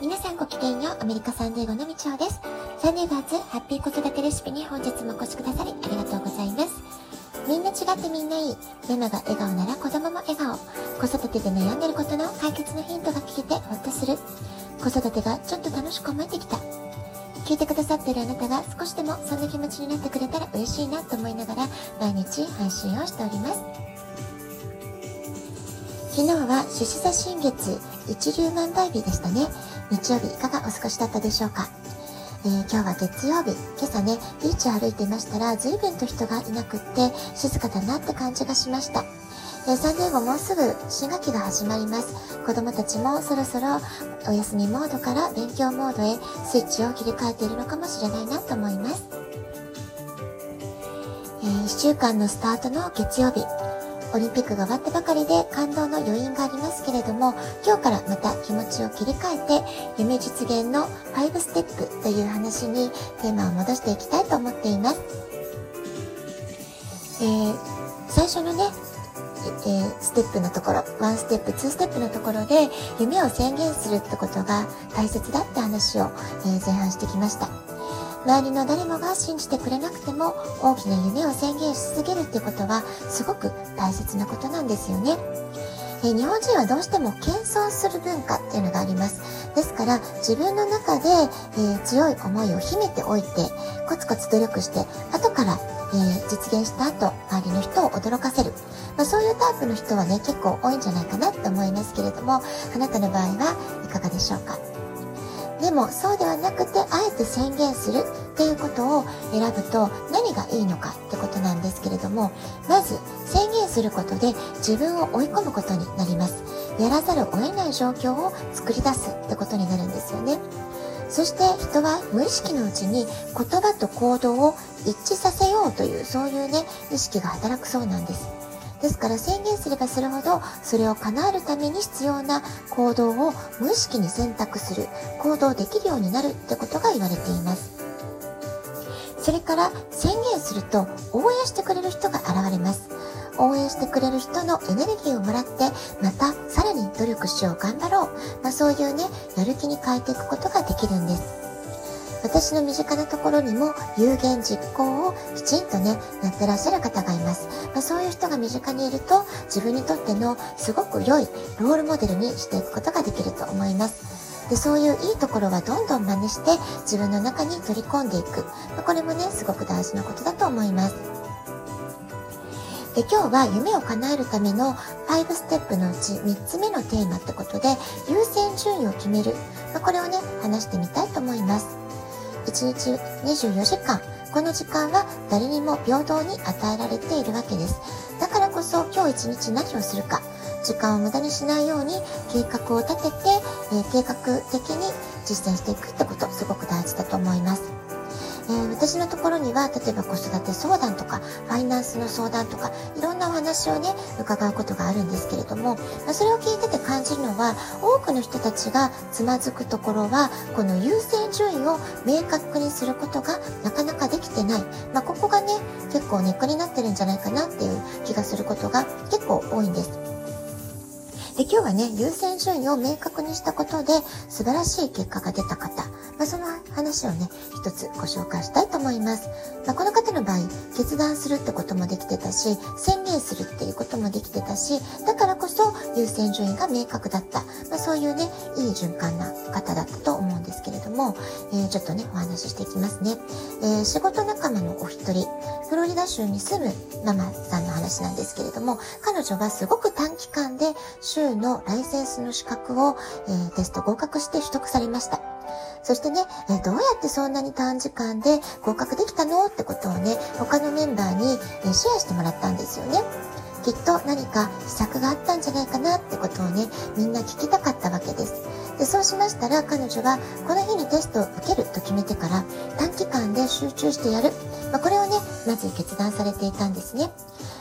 皆さんごきげんよう、アメリカサンデーゴのみちおです。サンデーガーズハッピー子育てレシピに本日もお越しくださりありがとうございます。みんな違ってみんないい。ママが笑顔なら子供も笑顔。子育てで悩んでることの解決のヒントが聞けてほっとする。子育てがちょっと楽しく思えてきた。聞いてくださってるあなたが少しでもそんな気持ちになってくれたら嬉しいなと思いながら毎日配信をしております。昨日は獅子座新月一粒万倍日でしたね。日曜日いかがお過ごしだったでしょうか？えー、今日は月曜日、今朝ね、ビーチを歩いていましたら、随分と人がいなくって、静かだなって感じがしました。えー、サンディエゴもうすぐ新学期が始まります。子供たちもそろそろお休みモードから勉強モードへスイッチを切り替えているのかもしれないなと思います。えー、1週間のスタートの月曜日、オリンピックが終わったばかりで感動の余韻がありますけれども、今日からまた気持ちを切り替えて、夢実現の5ステップという話にテーマを戻していきたいと思っています。えー、最初のね、えー、ステップのところ、1ステップ、2ステップのところで、夢を宣言するってことが大切だって話を、えー、前半してきました。周りの誰もが信じてくれなくても大きな夢を宣言し続けるってことはすごく大切なことなんですよね。え日本人はどうしても謙遜する文化っていうのがあります。ですから自分の中で、えー、強い思いを秘めておいてコツコツ努力して後から、えー、実現した後周りの人を驚かせる、まあ、そういうタイプの人はね結構多いんじゃないかなと思いますけれどもあなたの場合はいかがでしょうか？でもそうではなくてあえて宣言するっていうことを選ぶと何がいいのかってことなんですけれどもまず宣言することで自分を追い込むことになります。やらざるを得ない状況を作り出すってことになるんですよね。そして人は無意識のうちに言葉と行動を一致させようというそういうね意識が働くそうなんです。ですから宣言すればするほどそれを叶えるために必要な行動を無意識に選択する行動できるようになるってことが言われています。それから宣言すると応援してくれる人が現れます。応援してくれる人のエネルギーをもらってまたさらに努力しよう頑張ろう、まあ、そういうねやる気に変えていくことができるんです。私の身近なところにも有言実行をきちんとね、やってらっしゃる方がいます。まあ、そういう人が身近にいると自分にとってのすごく良いロールモデルにしていくことができると思います。で、そういういいところはどんどん真似して自分の中に取り込んでいく。まあ、これもね、すごく大事なことだと思います。で今日は夢を叶えるための5ステップのうち3つ目のテーマってことで優先順位を決める、まあ、これをね話してみたいと思います1日24時間。この時間は誰にも平等に与えられているわけです。だからこそ今日一日何をするか。時間を無駄にしないように計画を立てて、えー、計画的に実践していくってことすごく大事だと思います。えー、私のところには例えば子育て相談とかファイナンスの相談とかいろんな話をね伺うことがあるんですけれども、まあ、それを聞いてて感じるのは多くの人たちがつまずくところはこの優先順位を明確にすることがなかなかできてない、まあ、ここがね結構ネックになってるんじゃないかなっていう気がすることが結構多いんです。で、今日はね、優先順位を明確にしたことで素晴らしい結果が出た方、まあ、その話をね、一つご紹介したいと思います。まあ、この方の場合、決断するってこともできてたし、宣言するっていうこともできてたし、だからこそ優先順位が明確だった。まあ、そういうね、いい循環な方だったと思うんですけれども、えー、ちょっとね、お話ししていきますね。えー、仕事仲間のお一人、フロリダ州に住むママさんの話なんですけれども、彼女はすごく短期間で州のライセンスの資格を、えー、テスト合格して取得されました。そしてね、え、どうやってそんなに短時間で合格できたのってことをね、他のメンバーに、え、シェアしてもらったんですよね。きっと何か秘策があったんじゃないかなってことをね、みんな聞きたかったわけです。で、そうしましたら彼女はこの日にテストを受けると決めてから短期間で集中してやる。まあ、これをね、まず決断されていたんですね。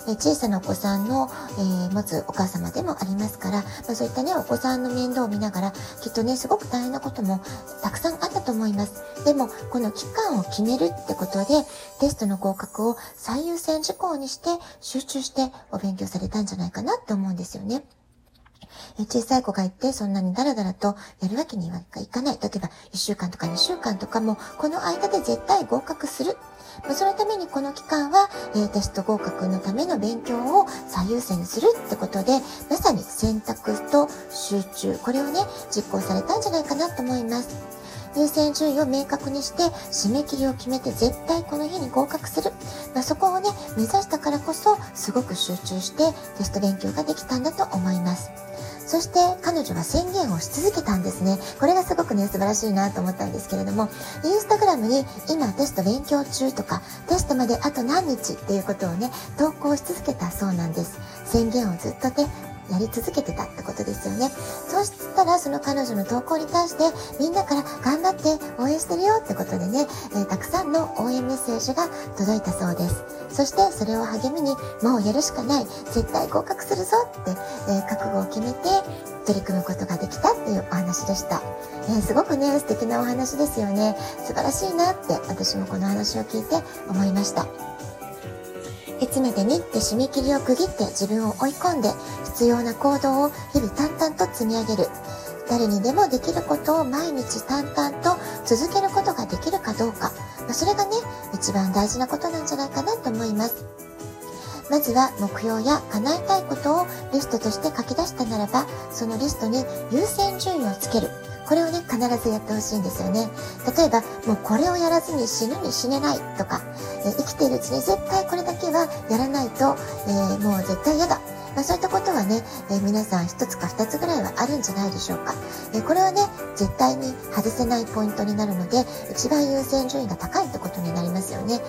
え小さなお子さんの、えー、持つお母様でもありますから、まあ、そういったね、お子さんの面倒を見ながら、きっとね、すごく大変なこともたくさんあったと思います。でも、この期間を決めるってことで、テストの合格を最優先事項にして、集中してお勉強されたんじゃないかなって思うんですよね。小さい子がいて、そんなにダラダラとやるわけにはいかない。例えば、1週間とか2週間とかも、この間で絶対合格する。そのためにこの期間は、えテスト合格のための勉強を最優先にするってことで、まさに選択と集中、これをね、実行されたんじゃないかなと思います。優先順位を明確にして締め切りを決めて絶対この日に合格する、まあ、そこをね目指したからこそすごく集中してテスト勉強ができたんだと思いますは宣言をし続けたんですね。これがすごくね、素晴らしいなと思ったんですけれども、インスタグラムに今テスト勉強中とか、テストまであと何日っていうことをね、投稿し続けたそうなんです。宣言をずっとね、やり続けてたってことですよね。そうしたら、その彼女の投稿に対して、みんなから頑張って応援してるよってことでね、えー、たくさんの応援メッセージが届いたそうです。そして、それを励みに、もうやるしかない、絶対合格するぞって、えー、覚悟を決めて、取り組むことができたっていうお話でした。えー、すごくね、素敵なお話ですよね。素晴らしいなって、私もこの話を聞いて思いました。いつまでにって締め切りを区切って自分を追い込んで必要な行動を日々淡々と積み上げる。誰にでもできることを毎日淡々と続けることができるかどうか。まそれがね、一番大事なことなんじゃないかなと思います。まずは目標や叶えたいことをリストとして書き出したならば、そのリストに優先順位をつける。これをね、必ずやってほしいんですよね。例えば、もうこれをやらずに死ぬに死ねないとか、え生きているうちに絶対これだけはやらないと、えー、もう絶対嫌だ。まあ、そういったことはね、えー、皆さん一つか二つぐらいはあるんじゃないでしょうか。えー、これはね、絶対に外せないポイントになるので、一番優先順位が高いってことになりますよね。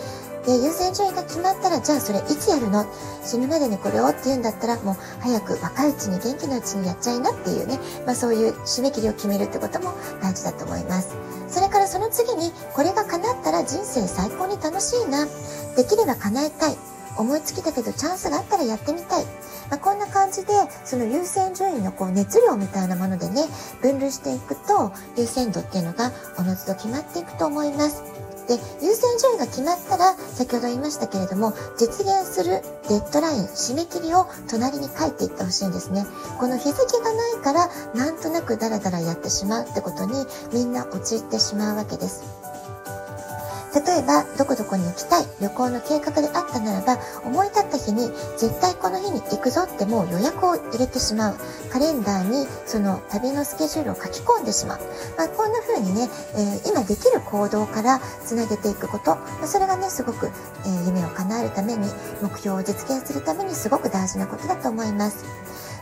で、優先順位が決まったら、じゃあそれいつやるの？死ぬまでにこれをって言うんだったら、もう早く若いうちに元気なうちにやっちゃいなっていうね、まあそういう締め切りを決めるってことも大事だと思います。それからその次に、これが叶ったら人生最高に楽しいな。できれば叶えたい。思いつきだけどチャンスがあったらやってみたい。まあ、こんな感じで、その優先順位のこう熱量みたいなものでね、分類していくと、優先度っていうのがおのずと決まっていくと思います。で、優先順位が決まったら、先ほど言いましたけれども、実現するデッドライン、締め切りを隣に書いていってほしいんですね。この日付がないから、なんとなくダラダラやってしまうってことに、みんな陥ってしまうわけです。例えば、どこどこに行きたい旅行の計画であったならば、思い立った日に絶対この日に行くぞってもう予約を入れてしまう。カレンダーにその旅のスケジュールを書き込んでしまう。まあ、こんな風にね、えー、今できる行動からつなげていくこと、まあ、それがね、すごく、えー、夢を叶えるために、目標を実現するためにすごく大事なことだと思います。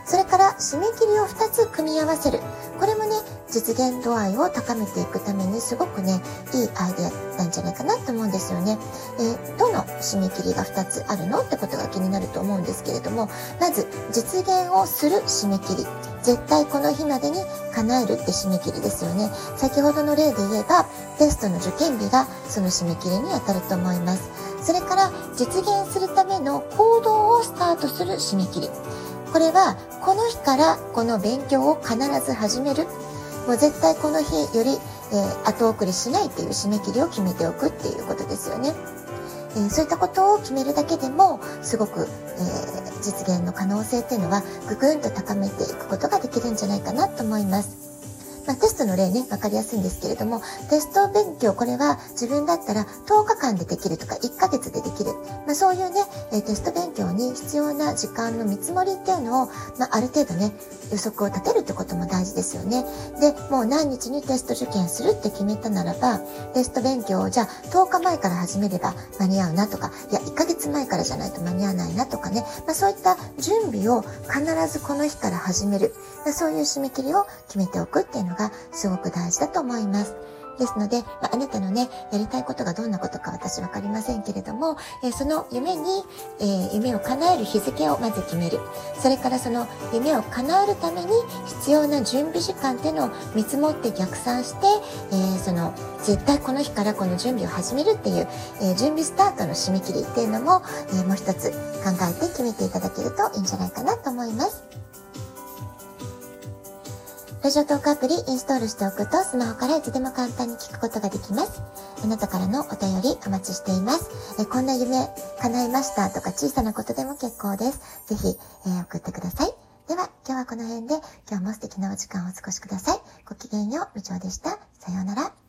それから締め切りを2つ組み合わせる。これもね、実現度合いを高めていくためにすごくね、いいアイデアなんじゃないかなと思うんですよね。えー、どの締め切りが2つあるのってことが気になると思うんですけれども、まず実現をする締め切り。絶対この日までに叶えるって締め切りですよね。先ほどの例で言えば、テストの受験日がその締め切りにあたると思います。それから実現するための行動をスタートする締め切り。これはこの日からこの勉強を必ず始める。もう絶対この日より、えー、後送りしないっていう締め切りを決めておくっていうことですよね。えー、そういったことを決めるだけでもすごく、えー、実現の可能性っていうのはぐぐんと高めていくことができるんじゃないかなと思います。まあ、テストの例ね、わかりやすいんですけれども、テスト勉強、これは自分だったら10日間でできるとか1ヶ月でできる。まあ、そういうね、えテスト勉強に必要な時間の見積もりっていうのを、まあ、ある程度ね、予測を立てるってことも大事ですよね。で、もう何日にテスト受験するって決めたならば、テスト勉強をじゃあ10日前から始めれば間に合うなとか、いや、1ヶ月前からじゃないと間に合わないなとかね、まあ、そういった準備を必ずこの日から始める。まあ、そういう締め切りを決めておくっていうのががすごく大事だと思います。ですので、まあ、あなたのね、やりたいことがどんなことか私わかりませんけれども、えー、その夢に、えー、夢を叶える日付をまず決める。それからその夢を叶えるために必要な準備時間っていうのを見積もって逆算して、えー、その、絶対この日からこの準備を始めるっていう、え準備スタートの締め切りっていうのも、えもう一つ考えて決めていただけるといいんじゃないかなと思います。ラジオトークアプリインストールしておくとスマホからいつでも簡単に聞くことができます。あなたからのお便りお待ちしています。えこんな夢叶いましたとか小さなことでも結構です。ぜひ、えー、送ってください。では、今日はこの辺で、今日も素敵なお時間をお過ごしください。ごきげんよう、みちょうでした。さようなら。